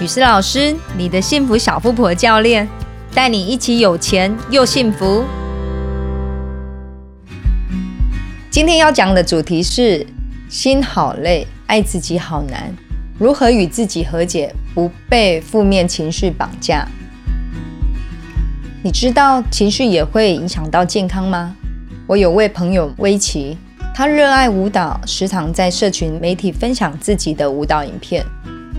雨诗老师，你的幸福小富婆教练，带你一起有钱又幸福。今天要讲的主题是：心好累，爱自己好难，如何与自己和解，不被负面情绪绑架？你知道情绪也会影响到健康吗？我有位朋友威奇，他热爱舞蹈，时常在社群媒体分享自己的舞蹈影片。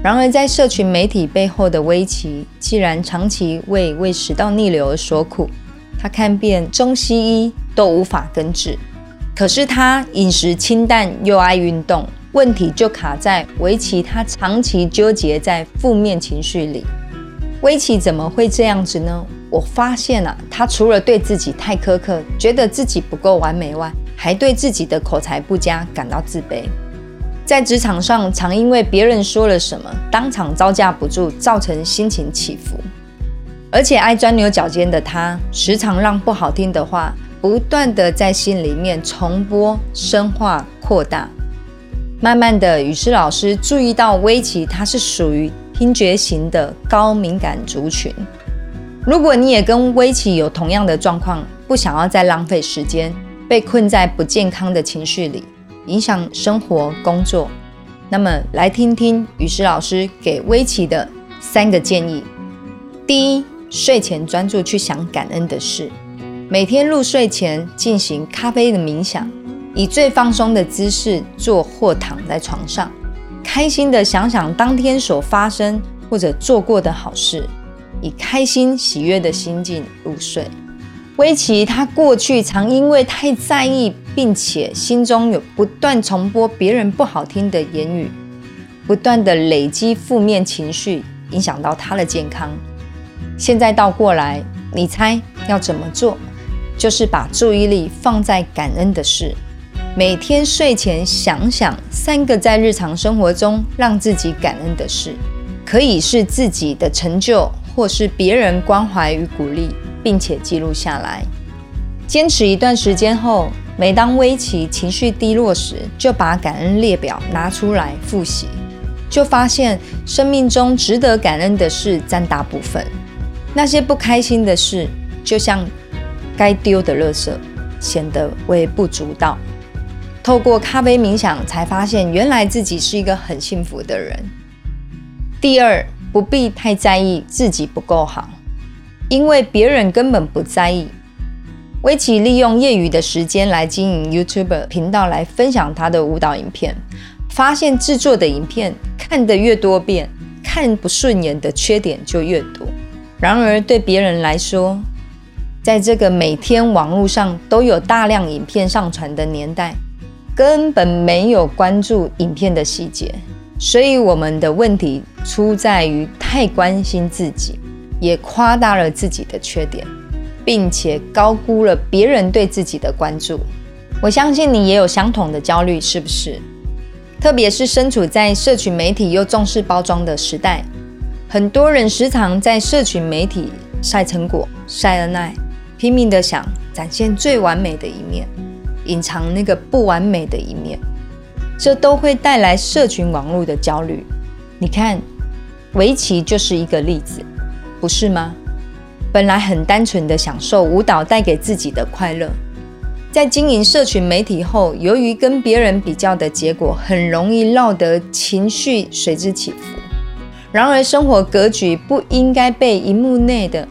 然而，在社群媒体背后的威奇，既然长期为胃食道逆流而所苦，他看遍中西医都无法根治。可是他饮食清淡又爱运动，问题就卡在维奇他长期纠结在负面情绪里。威奇怎么会这样子呢？我发现啊，他除了对自己太苛刻，觉得自己不够完美外，还对自己的口才不佳感到自卑。在职场上，常因为别人说了什么，当场招架不住，造成心情起伏。而且爱钻牛角尖的他，时常让不好听的话不断的在心里面重播、深化、扩大。慢慢的，雨诗老师注意到威奇他是属于听觉型的高敏感族群。如果你也跟威奇有同样的状况，不想要再浪费时间，被困在不健康的情绪里。影响生活工作，那么来听听雨诗老师给威奇的三个建议。第一，睡前专注去想感恩的事，每天入睡前进行咖啡的冥想，以最放松的姿势坐或躺在床上，开心的想想当天所发生或者做过的好事，以开心喜悦的心境入睡。威奇他过去常因为太在意，并且心中有不断重播别人不好听的言语，不断的累积负面情绪，影响到他的健康。现在倒过来，你猜要怎么做？就是把注意力放在感恩的事，每天睡前想想三个在日常生活中让自己感恩的事，可以是自己的成就，或是别人关怀与鼓励。并且记录下来，坚持一段时间后，每当威奇情绪低落时，就把感恩列表拿出来复习，就发现生命中值得感恩的事占大部分，那些不开心的事，就像该丢的垃圾，显得微不足道。透过咖啡冥想，才发现原来自己是一个很幸福的人。第二，不必太在意自己不够好。因为别人根本不在意。威奇利用业余的时间来经营 YouTube 频道，来分享他的舞蹈影片。发现制作的影片看得越多遍，看不顺眼的缺点就越多。然而对别人来说，在这个每天网络上都有大量影片上传的年代，根本没有关注影片的细节。所以我们的问题出在于太关心自己。也夸大了自己的缺点，并且高估了别人对自己的关注。我相信你也有相同的焦虑，是不是？特别是身处在社群媒体又重视包装的时代，很多人时常在社群媒体晒成果、晒恩爱，拼命的想展现最完美的一面，隐藏那个不完美的一面，这都会带来社群网络的焦虑。你看，围棋就是一个例子。不是吗？本来很单纯的享受舞蹈带给自己的快乐，在经营社群媒体后，由于跟别人比较的结果，很容易落得情绪随之起伏。然而，生活格局不应该被荧幕内的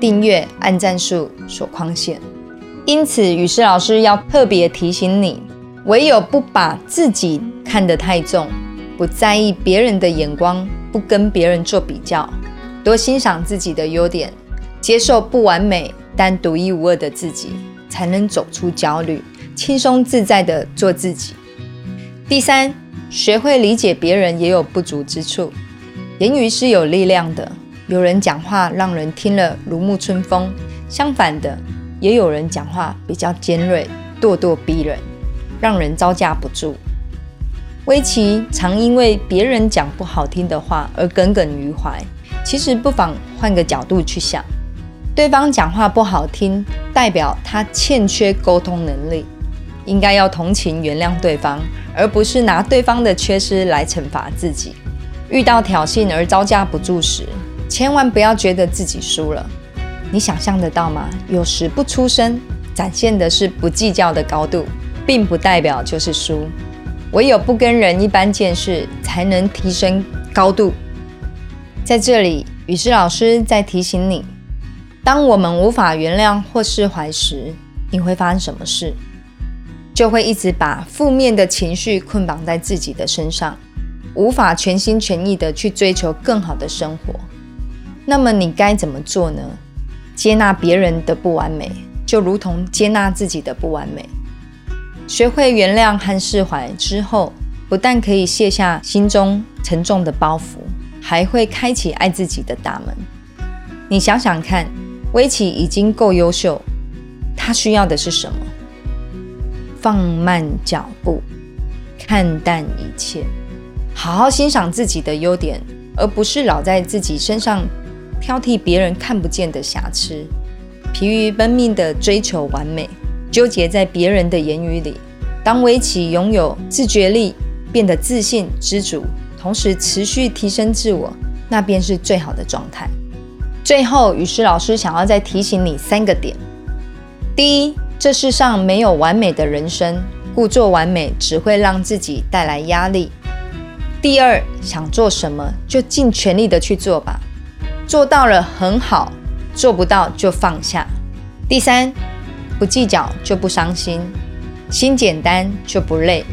订阅、按赞数所框限。因此，雨师老师要特别提醒你：唯有不把自己看得太重，不在意别人的眼光，不跟别人做比较。多欣赏自己的优点，接受不完美但独一无二的自己，才能走出焦虑，轻松自在的做自己。第三，学会理解别人也有不足之处。言语是有力量的，有人讲话让人听了如沐春风，相反的，也有人讲话比较尖锐、咄咄逼人，让人招架不住。威奇常因为别人讲不好听的话而耿耿于怀。其实不妨换个角度去想，对方讲话不好听，代表他欠缺沟通能力，应该要同情原谅对方，而不是拿对方的缺失来惩罚自己。遇到挑衅而招架不住时，千万不要觉得自己输了。你想象得到吗？有时不出声，展现的是不计较的高度，并不代表就是输。唯有不跟人一般见识，才能提升高度。在这里，雨师老师在提醒你：当我们无法原谅或释怀时，你会发生什么事？就会一直把负面的情绪捆绑在自己的身上，无法全心全意的去追求更好的生活。那么你该怎么做呢？接纳别人的不完美，就如同接纳自己的不完美。学会原谅和释怀之后，不但可以卸下心中沉重的包袱，还会开启爱自己的大门。你想想看，威奇已经够优秀，他需要的是什么？放慢脚步，看淡一切，好好欣赏自己的优点，而不是老在自己身上挑剔别人看不见的瑕疵，疲于奔命的追求完美，纠结在别人的言语里。当围棋拥有自觉力，变得自信、知足，同时持续提升自我，那便是最好的状态。最后，雨师老师想要再提醒你三个点：第一。这世上没有完美的人生，故作完美只会让自己带来压力。第二，想做什么就尽全力的去做吧，做到了很好，做不到就放下。第三，不计较就不伤心，心简单就不累。